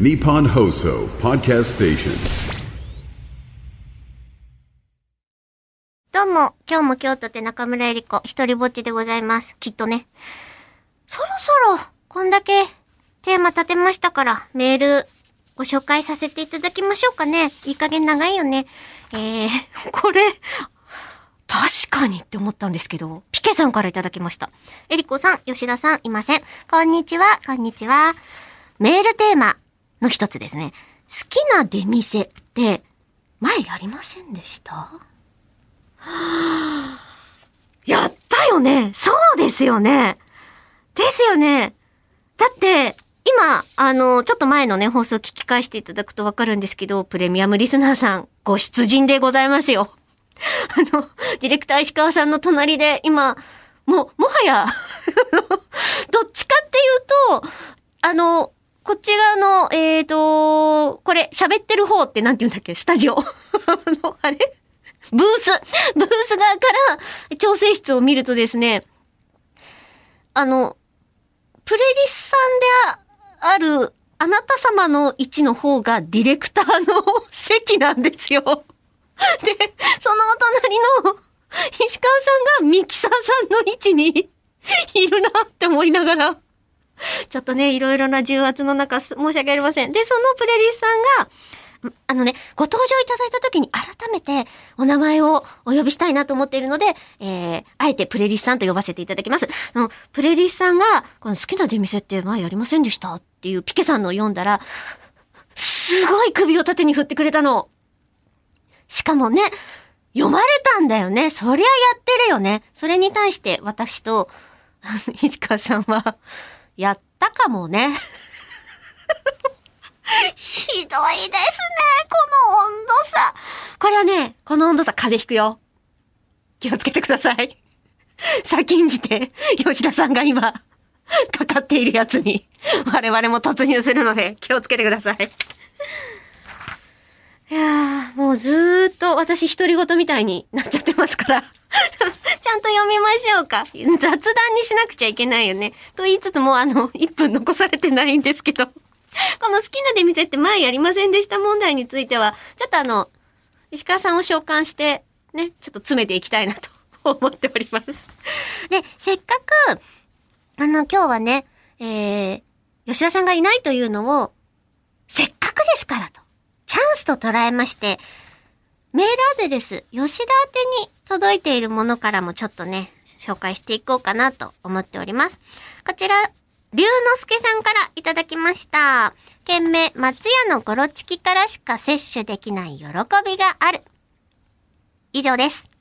Nippon Hoso Podcast Station. どうも、今日も京都で中村えり子、一人ぼっちでございます。きっとね。そろそろ、こんだけテーマ立てましたから、メールご紹介させていただきましょうかね。いい加減長いよね。えー、これ、確かにって思ったんですけど、ピケさんからいただきました。えりこさん、吉田さん、いません。こんにちは、こんにちは。メールテーマの一つですね。好きな出店って、前やりませんでした？やったよねそうですよねですよねだって、今、あの、ちょっと前のね、放送聞き返していただくとわかるんですけど、プレミアムリスナーさん、ご出陣でございますよ。あの、ディレクター石川さんの隣で、今、もう、もはや、どっちかっていうと、あの、こっち側の、えーと、これ、喋ってる方ってなんて言うんだっけ？スタジオ。の、あれ？ブースブース側から調整室を見るとですね、あの、プレリスさんであるあなた様の位置の方がディレクターの 席なんですよ。で、そのお隣の石川さんがミキサーさんの位置にいるなって思いながら、ちょっとね、いろいろな重圧の中、申し訳ありません。で、そのプレリスさんが、あのね、ご登場いただいた時に改めてお名前をお呼びしたいなと思っているので、えー、あえてプレリスさんと呼ばせていただきます。あの、プレリスさんが、この好きな出店って前やりませんでしたっていうピケさんのを読んだら、すごい首を縦に振ってくれたの。しかもね、読まれたんだよね。そりゃやってるよね。それに対して私と、石川さんは、やったかもね。ひどいですね、この温度差。これはね、この温度差風邪ひくよ。気をつけてください。先んじて、吉田さんが今、かかっているやつに、我々も突入するので、気をつけてください。いやー、もうずーっと私独り言みたいになっちゃってますから。ちゃんと読みましょうか。雑談にしなくちゃいけないよね。と言いつつも、あの、1分残されてないんですけど。この好きな出店って前やりませんでした問題については、ちょっとあの、石川さんを召喚して、ね、ちょっと詰めていきたいなと 思っております。で、せっかく、あの、今日はね、えー、吉田さんがいないというのを、せっかくですからと、チャンスと捉えまして、でです、吉田宛に届いているものからもちょっとね、紹介していこうかなと思っております。こちら、龍之介さんからいただきました。件名、松屋のゴロチキからしか摂取できない喜びがある。以上です。